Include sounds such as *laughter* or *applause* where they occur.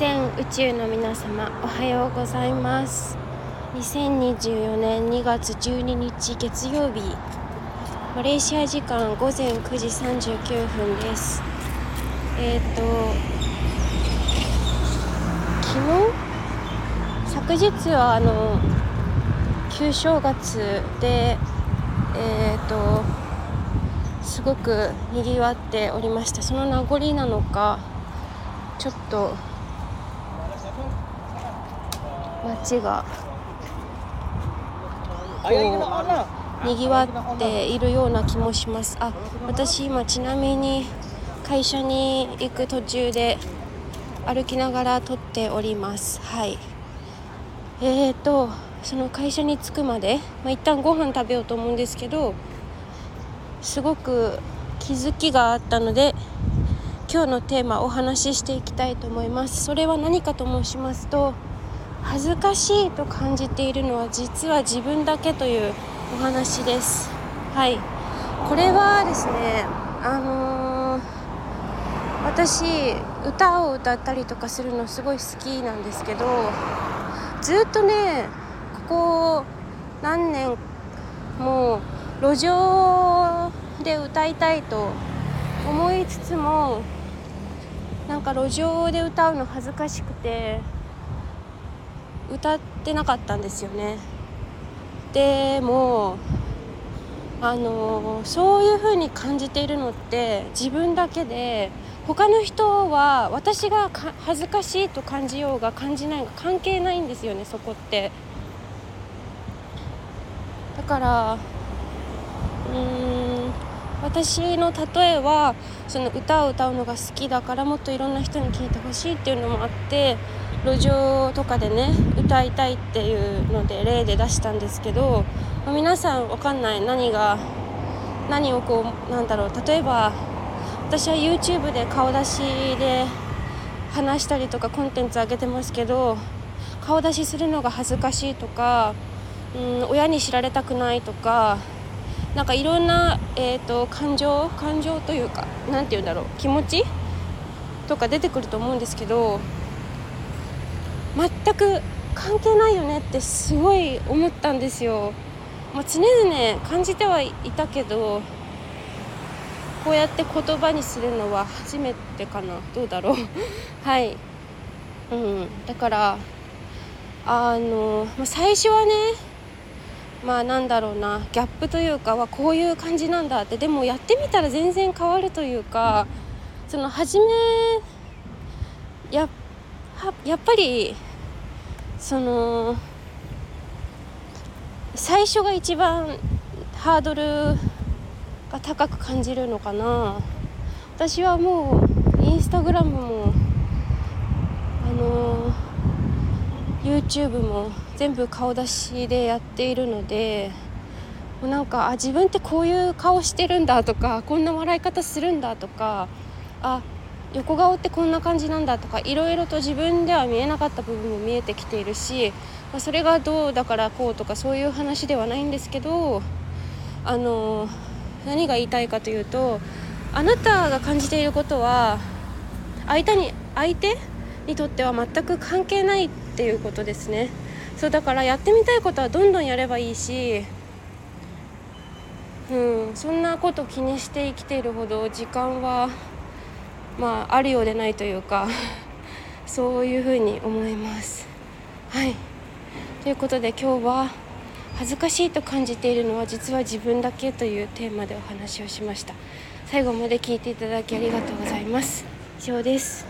全宇宙の皆様おはようございます。2024年2月12日月曜日マレーシア時間午前9時39分です。えっ、ー、と昨日？昨日？はあの旧正月でえっ、ー、とすごくにぎわっておりましたその名残なのかちょっと街が。こうにぎわっているような気もします。あ私今ちなみに会社に行く途中で歩きながら撮っております。はい。えーとその会社に着くまで、まあ、一旦ご飯食べようと思うんですけどすごく気づきがあったので今日のテーマお話ししていきたいと思います。それは何かと申しますと恥ずかしいと感じているのは実は自分だけというお話です。はい。これはですねあのー、私歌を歌ったりとかするのすごい好きなんですけどずっとねここ何年も路上で歌いたいと思いつつもなんか路上で歌うの恥ずかしくて歌ってなかったんですよね。でもあのそういう風に感じているのって自分だけで他の人は私が恥ずかしいと感じようが感じないが関係ないんですよねそこって。だからうん私の例えはその歌を歌うのが好きだからもっといろんな人に聴いてほしいっていうのもあって路上とかでね歌いたいっていうので例で出したんですけど、皆さん分かんない何が何をこうなんだろう例えば私は YouTube で顔出しで話したりとかコンテンツ上げてますけど顔出しするのが恥ずかしいとかうん親に知られたくないとかなんかいろんな、えーと、と感情感情というか何て言うんだろう気持ちとか出てくると思うんですけど全く関係ないよねってすごい思ったんですよ、まあ、常々感じてはいたけどこうやって言葉にするのは初めてかな。どうだろう。*laughs* はい。うん。だからあの、まあ、最初はねまあなんだろうな。ギャップというかはこういう感じなんだって。でもやってみたら全然変わるというかその初めやっやっぱりその最初が一番ハードルが高く感じるのかな。私はもうインスタグラムもあの YouTube も全部顔出しでやっているのでもうなんかあ自分ってこういう顔してるんだとかこんな笑い方するんだとかあ横顔ってこんな感じなんだとかいろいろと自分では見えなかった部分も見えてきているし、まあ、それがどうだからこうとかそういう話ではないんですけどあの何が言いたいかというとあなたが感じていることは相手に相手にとっては全く関係ないっていうことですね。そうだからやってみたいことはどんどんやればいいしうんそんなこと気にして生きているほど時間はまああるようでないというか *laughs* そういうふうに思います。はい。ということで今日は恥ずかしいと感じているのは実は自分だけというテーマでお話をしました。最後まで聞いていただきありがとうございます。以上です。